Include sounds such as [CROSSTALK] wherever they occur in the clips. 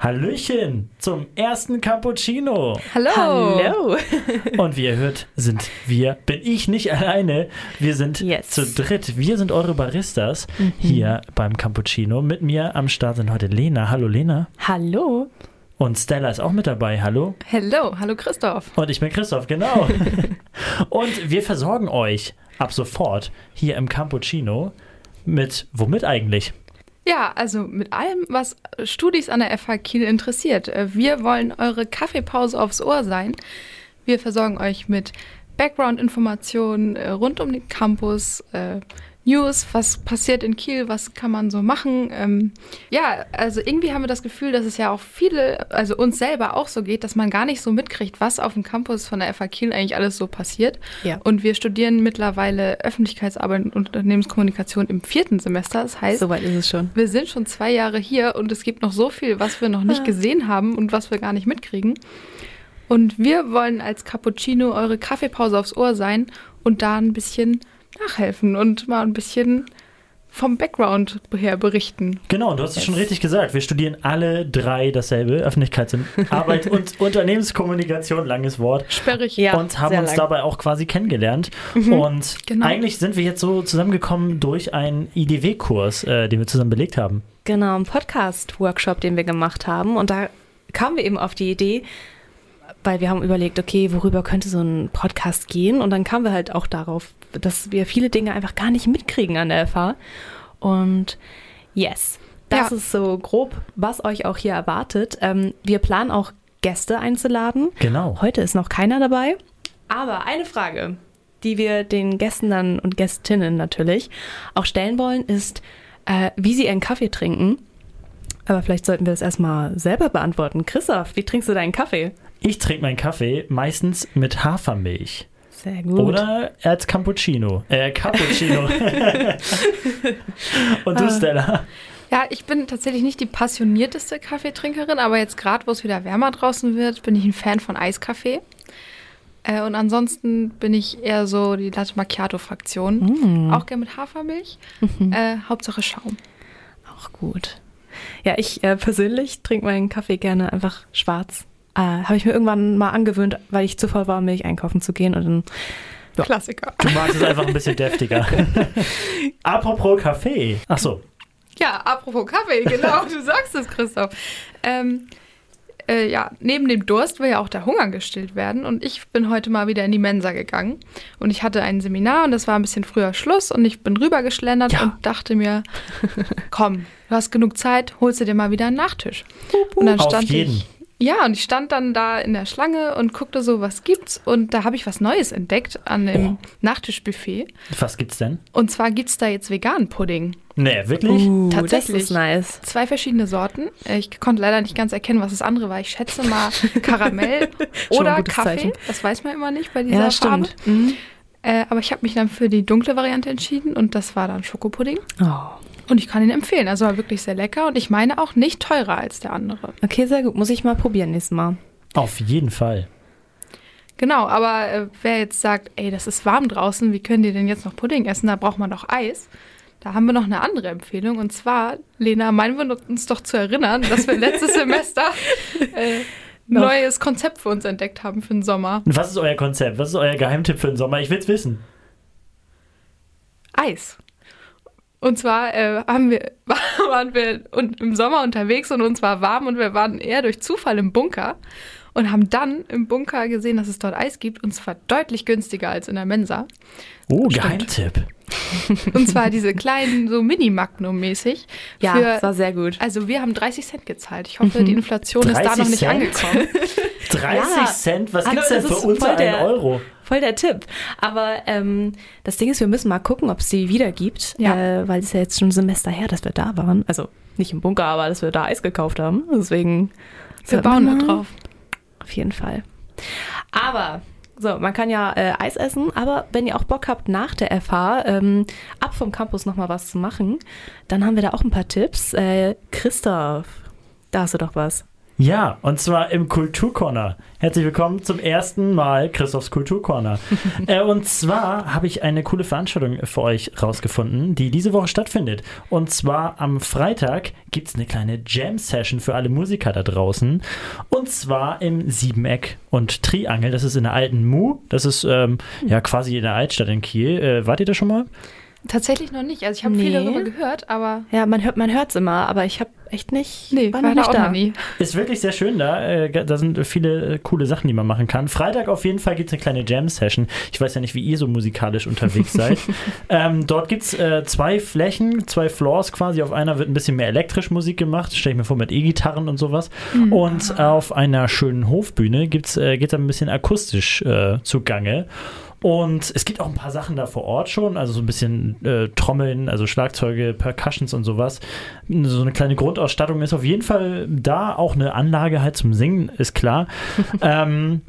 Hallöchen zum ersten Cappuccino. Hallo. Hallo. [LAUGHS] Und wie ihr hört, sind wir, bin ich nicht alleine. Wir sind Yes. zu dritt. Wir sind eure Baristas hier beim Cappuccino. Mit mir am Start sind heute Lena. Hallo Lena. Hallo. Und Stella ist auch mit dabei. Hallo. Hallo, hallo Christoph. Und ich bin Christoph, genau. [LAUGHS] Und wir versorgen euch ab sofort hier im Cappuccino mit, womit eigentlich? Ja, also mit allem, was Studis an der FH Kiel interessiert. Äh, Wir wollen eure Kaffeepause aufs Ohr sein. Wir versorgen euch mit Background-Informationen äh, rund um den Campus, äh, News, was passiert in Kiel, was kann man so machen. Ähm, ja, also irgendwie haben wir das Gefühl, dass es ja auch viele, also uns selber auch so geht, dass man gar nicht so mitkriegt, was auf dem Campus von der FH Kiel eigentlich alles so passiert. Ja. Und wir studieren mittlerweile Öffentlichkeitsarbeit und Unternehmenskommunikation im vierten Semester. Das heißt, Soweit ist es schon. wir sind schon zwei Jahre hier und es gibt noch so viel, was wir noch nicht gesehen haben und was wir gar nicht mitkriegen. Und wir wollen als Cappuccino eure Kaffeepause aufs Ohr sein und da ein bisschen nachhelfen und mal ein bisschen vom Background her berichten. Genau, du hast es schon richtig gesagt. Wir studieren alle drei dasselbe, Öffentlichkeitsarbeit [LAUGHS] und Unternehmenskommunikation, langes Wort. Sperrig. Ja. und haben sehr uns lang. dabei auch quasi kennengelernt. Und Genau. eigentlich sind wir jetzt so zusammengekommen durch einen IDW-Kurs, äh, den wir zusammen belegt haben. Genau, ein Podcast-Workshop, den wir gemacht haben. Und da kamen wir eben auf die Idee, weil wir haben überlegt, okay, worüber könnte so ein Podcast gehen? Und dann kamen wir halt auch darauf, dass wir viele Dinge einfach gar nicht mitkriegen an der FH. Und yes, das Ja. ist so grob, was euch auch hier erwartet. Ähm, wir planen auch Gäste einzuladen. Genau. Heute ist noch keiner dabei. Aber eine Frage, die wir den Gästen dann und Gästinnen natürlich auch stellen wollen, ist, äh, wie sie ihren Kaffee trinken. Aber vielleicht sollten wir das erstmal selber beantworten. Christoph, wie trinkst du deinen Kaffee? Ich trinke meinen Kaffee meistens mit Hafermilch. Sehr gut. Oder als Cappuccino. Äh, Cappuccino. [LAUGHS] Und Ah. du, Stella? Ja, ich bin tatsächlich nicht die passionierteste Kaffeetrinkerin, aber jetzt gerade, wo es wieder wärmer draußen wird, bin ich ein Fan von Eiskaffee. Äh, und ansonsten bin ich eher so die Latte Macchiato-Fraktion. Auch gerne mit Hafermilch. Äh, Hauptsache Schaum. Auch gut. Ja, ich äh, persönlich trinke meinen Kaffee gerne einfach schwarz. Äh, Habe ich mir irgendwann mal angewöhnt, weil ich zu voll war, Milch einkaufen zu gehen. Und dann Ja. Klassiker. Du magst es einfach ein bisschen deftiger. [LAUGHS] Apropos Kaffee. Ach so. Ja, apropos Kaffee, genau, du sagst es, Christoph. Ähm, äh, ja, neben dem Durst will ja auch der Hunger gestillt werden. Und ich bin heute mal wieder in die Mensa gegangen. Und ich hatte ein Seminar und das war ein bisschen früher Schluss. Und ich bin rübergeschlendert Ja. und dachte mir, komm, du hast genug Zeit, holst du dir mal wieder einen Nachtisch. Und dann Auf stand jeden. ich. Ja, und ich stand dann da in der Schlange und guckte so, was gibt's. Und da habe ich was Neues entdeckt an dem Oh. Nachtischbuffet. Was gibt's denn? Und zwar gibt's da jetzt veganen Pudding. Nee, wirklich? Uh, Tatsächlich. Das ist nice. Zwei verschiedene Sorten. Ich konnte leider nicht ganz erkennen, was das andere war. Ich schätze mal [LAUGHS] Karamell oder Kaffee. Zeichen. Das weiß man immer nicht bei dieser Ja, Farbe. stimmt. Mhm. Äh, aber ich habe mich dann für die dunkle Variante entschieden und das war dann Schokopudding. Oh. Und ich kann ihn empfehlen. Also war wirklich sehr lecker und ich meine auch nicht teurer als der andere. Okay, sehr gut. Muss ich mal probieren nächstes Mal. Auf jeden Fall. Genau, aber äh, wer jetzt sagt, ey, das ist warm draußen, wie können die denn jetzt noch Pudding essen? Da braucht man doch Eis. Da haben wir noch eine andere Empfehlung. Und zwar, Lena, meinen wir uns doch zu erinnern, dass wir letztes [LAUGHS] Semester äh, neues Konzept für uns entdeckt haben für den Sommer. Und was ist euer Konzept? Was ist euer Geheimtipp für den Sommer? Ich will's wissen. Eis. Und zwar äh, haben wir, [LAUGHS] waren wir im Sommer unterwegs und uns war warm und wir waren eher durch Zufall im Bunker und haben dann im Bunker gesehen, dass es dort Eis gibt und zwar deutlich günstiger als in der Mensa. Oh, Stimmt. Geheimtipp. [LAUGHS] [LAUGHS] Und zwar diese kleinen, so Mini-Magnum-mäßig. Ja, für- das war sehr gut. Also wir haben 30 Cent gezahlt. Ich hoffe, die Inflation ist da 30 noch nicht Cent? angekommen. 30 Ja. Cent? Was Hallo, gibt's denn das für voll einen Euro? Voll der Tipp. Aber ähm, das Ding ist, wir müssen mal gucken, ob es die wieder gibt, Ja. äh, weil es ist ja jetzt schon ein Semester her, dass wir da waren. Also nicht im Bunker, aber dass wir da Eis gekauft haben. Deswegen Wir bauen da drauf. Auf jeden Fall. Aber So, man kann ja äh, Eis essen, aber wenn ihr auch Bock habt, nach der FH ähm, ab vom Campus nochmal was zu machen, dann haben wir da auch ein paar Tipps. Äh, Christoph, da hast du doch was. Ja, und zwar im Kulturcorner. Herzlich willkommen zum ersten Mal Christophs Kulturcorner. [LAUGHS] äh, und zwar habe ich eine coole Veranstaltung für euch rausgefunden, die diese Woche stattfindet. Und zwar am Freitag gibt es eine kleine Jam-Session für alle Musiker da draußen. Und zwar im Siebeneck und Triangel. Das ist in der alten Mu. Das ist ähm, ja quasi in der Altstadt in Kiel. Äh, wart ihr da schon mal? Tatsächlich noch nicht. Also ich habe Nee. viel darüber gehört, aber Ja, man hört man hört's immer, aber ich habe echt nicht nee, war war, noch nicht da. noch nie. Ist wirklich sehr schön da. Äh, Da sind viele äh, coole Sachen, die man machen kann. Freitag auf jeden Fall gibt es eine kleine Jam-Session. Ich weiß ja nicht, wie ihr so musikalisch unterwegs seid. [LAUGHS] ähm, dort gibt es äh, zwei Flächen, zwei Floors quasi. Auf einer wird ein bisschen mehr elektrisch Musik gemacht. Stelle ich mir vor, mit E-Gitarren und sowas. Und auf einer schönen Hofbühne gibt's, äh, geht da ein bisschen akustisch äh, zugange. Und es gibt auch ein paar Sachen da vor Ort schon, also so ein bisschen äh, Trommeln, also Schlagzeuge, Percussions und sowas. So eine kleine Grundausstattung ist auf jeden Fall da, auch eine Anlage halt zum Singen, ist klar. [LAUGHS] ähm,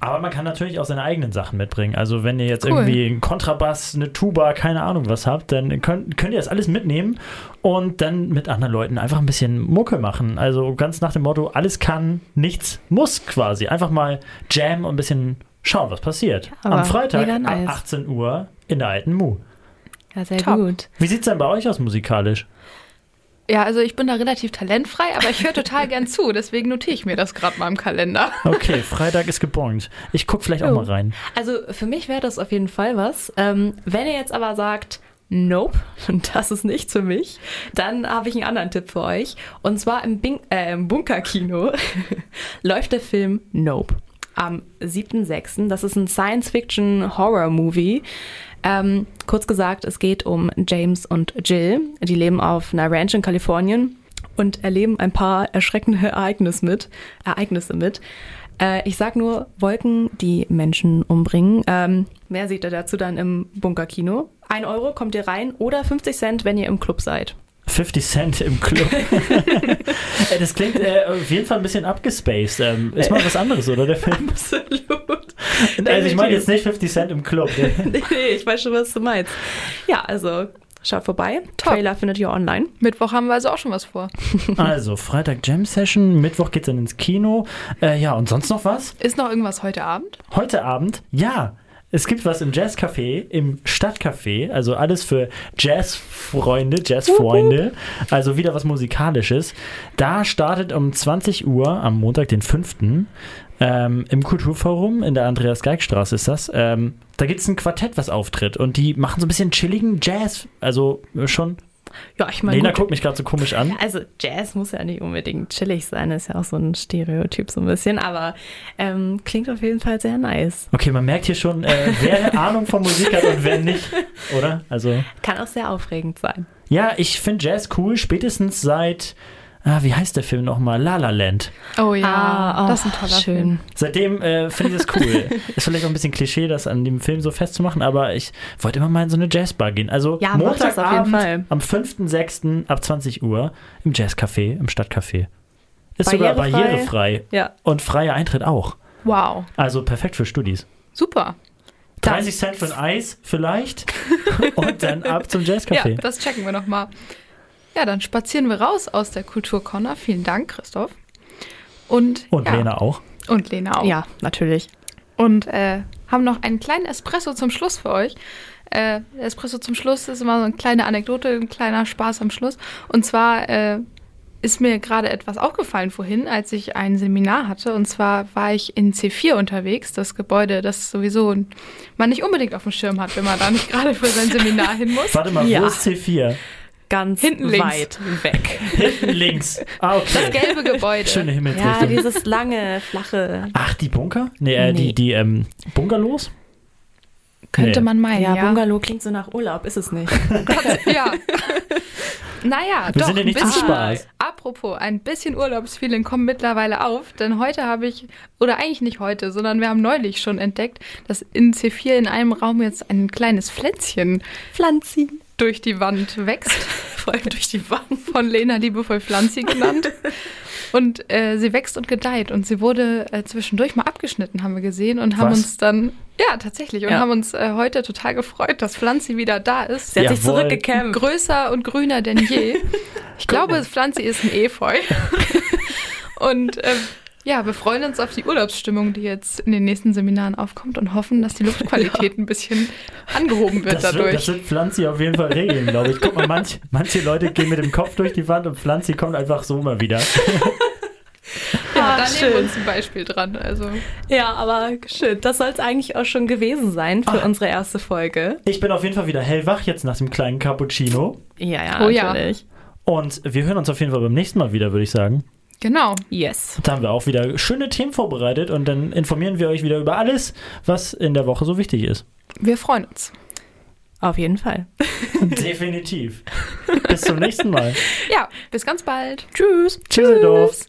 aber man kann natürlich auch seine eigenen Sachen mitbringen. Also wenn ihr jetzt Cool. irgendwie einen Kontrabass, eine Tuba, keine Ahnung was habt, dann könnt, könnt ihr das alles mitnehmen und dann mit anderen Leuten einfach ein bisschen Mucke machen. Also ganz nach dem Motto, alles kann, nichts muss quasi. Einfach mal Jam und ein bisschen schauen, was passiert. Aber Am Freitag ab nice. 18 Uhr in der alten Mu. Ja, sehr Top. gut. Wie sieht es denn bei euch aus musikalisch? Ja, also ich bin da relativ talentfrei, aber ich höre total gern zu. Deswegen notiere ich mir das gerade mal im Kalender. Okay, Freitag ist gebongt. Ich gucke vielleicht auch Jo. mal rein. Also für mich wäre das auf jeden Fall was. Ähm, wenn ihr jetzt aber sagt, nope, [LAUGHS] das ist nichts für mich, dann habe ich einen anderen Tipp für euch. Und zwar im, Bing äh, im Bunkerkino [LAUGHS] läuft der Film Nope am 7.6. Das ist ein Science-Fiction-Horror-Movie. Ähm, kurz gesagt, es geht um James und Jill. Die leben auf einer Ranch in Kalifornien und erleben ein paar erschreckende Ereignisse mit. Ereignisse mit. Äh, ich sag nur Wolken, die Menschen umbringen. Ähm, mehr seht ihr dazu dann im Bunkerkino. Ein Euro kommt ihr rein oder 50 Cent, wenn ihr im Club seid. 50 Cent im Club. [LAUGHS] Das klingt äh, auf jeden Fall ein bisschen abgespaced. Ähm, ist mal was anderes, oder der Film? [LAUGHS] Absolut. Also ich meine jetzt nicht 50 Cent im Club. [LAUGHS] nee, nee, ich weiß schon, was du meinst. Ja, also schaut vorbei. Top. Trailer findet ihr online. Mittwoch haben wir also auch schon was vor. Also Freitag Jam Session, Mittwoch geht's dann ins Kino. Äh, ja, und sonst noch was? Ist noch irgendwas heute Abend? Heute Abend, ja. Es gibt was im Jazzcafé, im Stadtcafé, also alles für Jazzfreunde, Jazzfreunde, also wieder was Musikalisches. Da startet um 20 Uhr am Montag, den 5. Ähm, im Kulturforum in der Andreas-Geig-Straße ist das. Ähm, da gibt es ein Quartett, was auftritt und die machen so ein bisschen chilligen Jazz, also schon. Ja, ich meine, Lena guckt mich gerade so komisch an. [LAUGHS] Also Jazz muss ja nicht unbedingt chillig sein, ist ja auch so ein Stereotyp so ein bisschen, aber ähm, klingt auf jeden Fall sehr nice. Okay, man merkt hier schon, äh, wer [LAUGHS] Ahnung von Musik hat und wer nicht, oder? Also. Kann auch sehr aufregend sein. Ja, ich finde Jazz cool, spätestens seit, ah, wie heißt der Film nochmal? La La Land. Oh ja, Ah, das ist ein oh, toller schön. Film. Seitdem äh, finde ich das cool. [LAUGHS] Ist vielleicht auch ein bisschen Klischee, das an dem Film so festzumachen, aber ich wollte immer mal in so eine Jazzbar gehen. Also Ja, Montagabend Fall. am 5.6. ab 20 Uhr im Jazzcafé, im Stadtcafé. Ist sogar Barrierefrei. barrierefrei Ja. und freier Eintritt auch. Wow, Also perfekt für Studis. super. 30 Cent für ein Eis vielleicht [LAUGHS] und dann ab zum Ja, Jazzcafé. das checken wir nochmal. Ja, dann spazieren wir raus aus der Kulturcorner. Vielen Dank, Christoph. Und, und ja, Lena auch. Und Lena auch. Ja, natürlich. Und äh, haben noch einen kleinen Espresso zum Schluss für euch. Äh, Espresso zum Schluss ist immer so eine kleine Anekdote, ein kleiner Spaß am Schluss. Und zwar äh, ist mir gerade etwas aufgefallen vorhin, als ich ein Seminar hatte. Und zwar war ich in C4 unterwegs, das Gebäude, das sowieso man nicht unbedingt auf dem Schirm hat, wenn man da nicht [LAUGHS] gerade für sein Seminar hin muss. Warte mal, Ja. wo ist C4? Ganz Hinten links. weit weg. [LAUGHS] Hinten links. Ah, Das okay. gelbe Gebäude. Schöne Ja, Himmelsrichtung. dieses lange, flache. Ach, die Bunker? Nee, äh, Nee. die, die ähm, Bungalows? Könnte Nee. man meinen, Ja, ja. Bungalow klingt so nach Urlaub, ist es nicht. [LAUGHS] Ja. Naja, Wir doch, sind ja ein nicht zum bisschen. Spaß. Apropos, ein bisschen Urlaubsfeeling kommt mittlerweile auf, denn heute habe ich, oder eigentlich nicht heute, sondern wir haben neulich schon entdeckt, dass in C4 in einem Raum jetzt ein kleines Pflänzchen Pflanzi. Durch die Wand wächst. [LAUGHS] Vor allem durch die Wand. Von Lena liebevoll Pflanzi genannt. [LAUGHS] Und äh, sie wächst und gedeiht. Und sie wurde äh, zwischendurch mal abgeschnitten, haben wir gesehen. Und haben Was? uns dann, ja, tatsächlich. Und Ja. haben uns äh, heute total gefreut, dass Pflanzi wieder da ist. Sie hat sich zurückgekämpft. Größer und grüner denn je. [LAUGHS] Ich glaube, Pflanzi ist ein Efeu. und ähm, ja, wir freuen uns auf die Urlaubsstimmung, die jetzt in den nächsten Seminaren aufkommt und hoffen, dass die Luftqualität [LAUGHS] ein bisschen angehoben wird Das wird, dadurch. das wird Pflanzi auf jeden Fall regeln, glaube ich. Guck mal, manch, manche Leute gehen mit dem Kopf durch die Wand und Pflanzi kommt einfach so mal wieder. [LAUGHS] ja, Ah, da nehmen wir schön. uns ein Beispiel dran. Also Ja, aber schön. Das soll es eigentlich auch schon gewesen sein für Ah. unsere erste Folge. Ich bin auf jeden Fall wieder hellwach jetzt nach dem kleinen Cappuccino. Ja, ja, Oh ja. natürlich. Und wir hören uns auf jeden Fall beim nächsten Mal wieder, würde ich sagen. Genau. Yes. Da haben wir auch wieder schöne Themen vorbereitet und dann informieren wir euch wieder über alles, was in der Woche so wichtig ist. Wir freuen uns. Auf jeden Fall. [LAUGHS] Definitiv. Bis zum nächsten Mal. Ja, bis ganz bald. Tschüss. Tschüsseldorf.